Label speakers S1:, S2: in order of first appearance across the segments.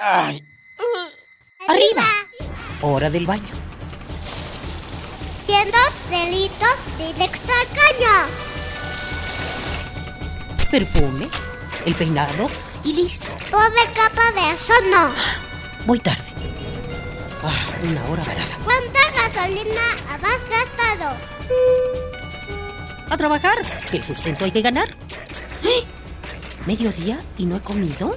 S1: Ay.
S2: Arriba.
S1: Hora del baño.
S2: Siendo delitos directo al caño.
S1: Perfume, el peinado y listo.
S2: Pobre capa de eso no.
S1: Voy tarde. Ah, una hora varada.
S2: ¿Cuánta gasolina has gastado?
S1: A trabajar, que el sustento hay que ganar. ¡Eh! ¿Mediodía y no he comido?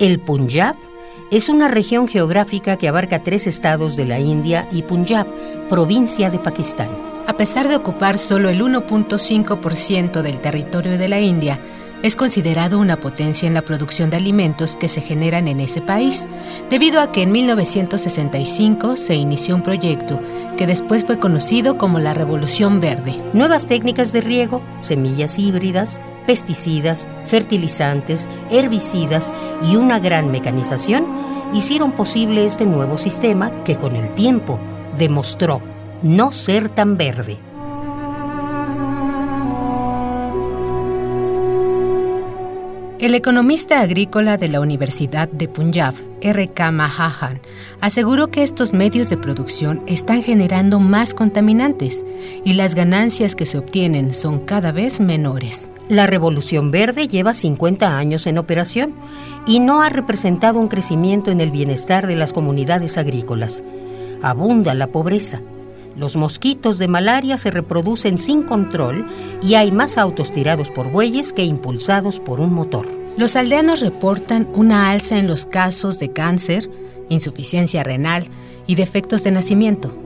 S1: El Punjab es una región geográfica que abarca tres estados de la India y Punjab, provincia de Pakistán.
S3: A pesar de ocupar solo el 1.5% del territorio de la India, es considerado una potencia en la producción de alimentos que se generan en ese país, debido a que en 1965 se inició un proyecto que después fue conocido como la Revolución Verde.
S1: Nuevas técnicas de riego, semillas híbridas, pesticidas, fertilizantes, herbicidas y una gran mecanización hicieron posible este nuevo sistema que con el tiempo demostró no ser tan verde.
S3: El economista agrícola de la Universidad de Punjab, R.K. Mahajan, aseguró que estos medios de producción están generando más contaminantes y las ganancias que se obtienen son cada vez menores.
S1: La Revolución Verde lleva 50 años en operación y no ha representado un crecimiento en el bienestar de las comunidades agrícolas. Abunda la pobreza los mosquitos de malaria se reproducen sin control y hay más autos tirados por bueyes que impulsados por un motor.
S3: Los aldeanos reportan una alza en los casos de cáncer, insuficiencia renal y defectos de nacimiento.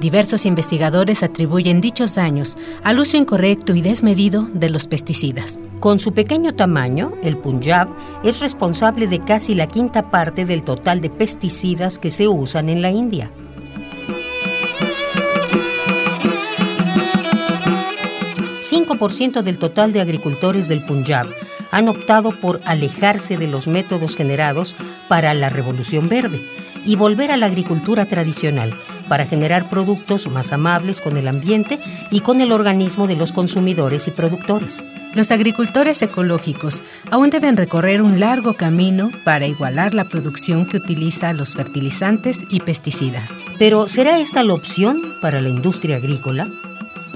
S3: Diversos investigadores atribuyen dichos daños al uso incorrecto y desmedido de los pesticidas.
S1: Con su pequeño tamaño, el Punjab es responsable de casi la quinta parte del total de pesticidas que se usan en la India. 5% del total de agricultores del Punjab han optado por alejarse de los métodos generados para la revolución verde y volver a la agricultura tradicional para generar productos más amables con el ambiente y con el organismo de los consumidores y productores.
S3: Los agricultores ecológicos aún deben recorrer un largo camino para igualar la producción que utiliza los fertilizantes y pesticidas.
S1: Pero ¿será esta la opción para la industria agrícola?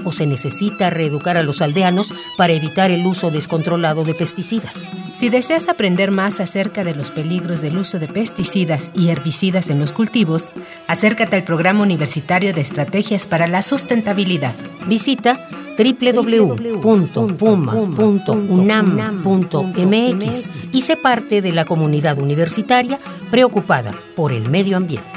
S1: O se necesita reeducar a los aldeanos para evitar el uso descontrolado de pesticidas.
S3: Si deseas aprender más acerca de los peligros del uso de pesticidas y herbicidas en los cultivos, acércate al Programa Universitario de Estrategias para la Sustentabilidad.
S1: Visita www.puma.unam.mx y sé parte de la comunidad universitaria preocupada por el medio ambiente.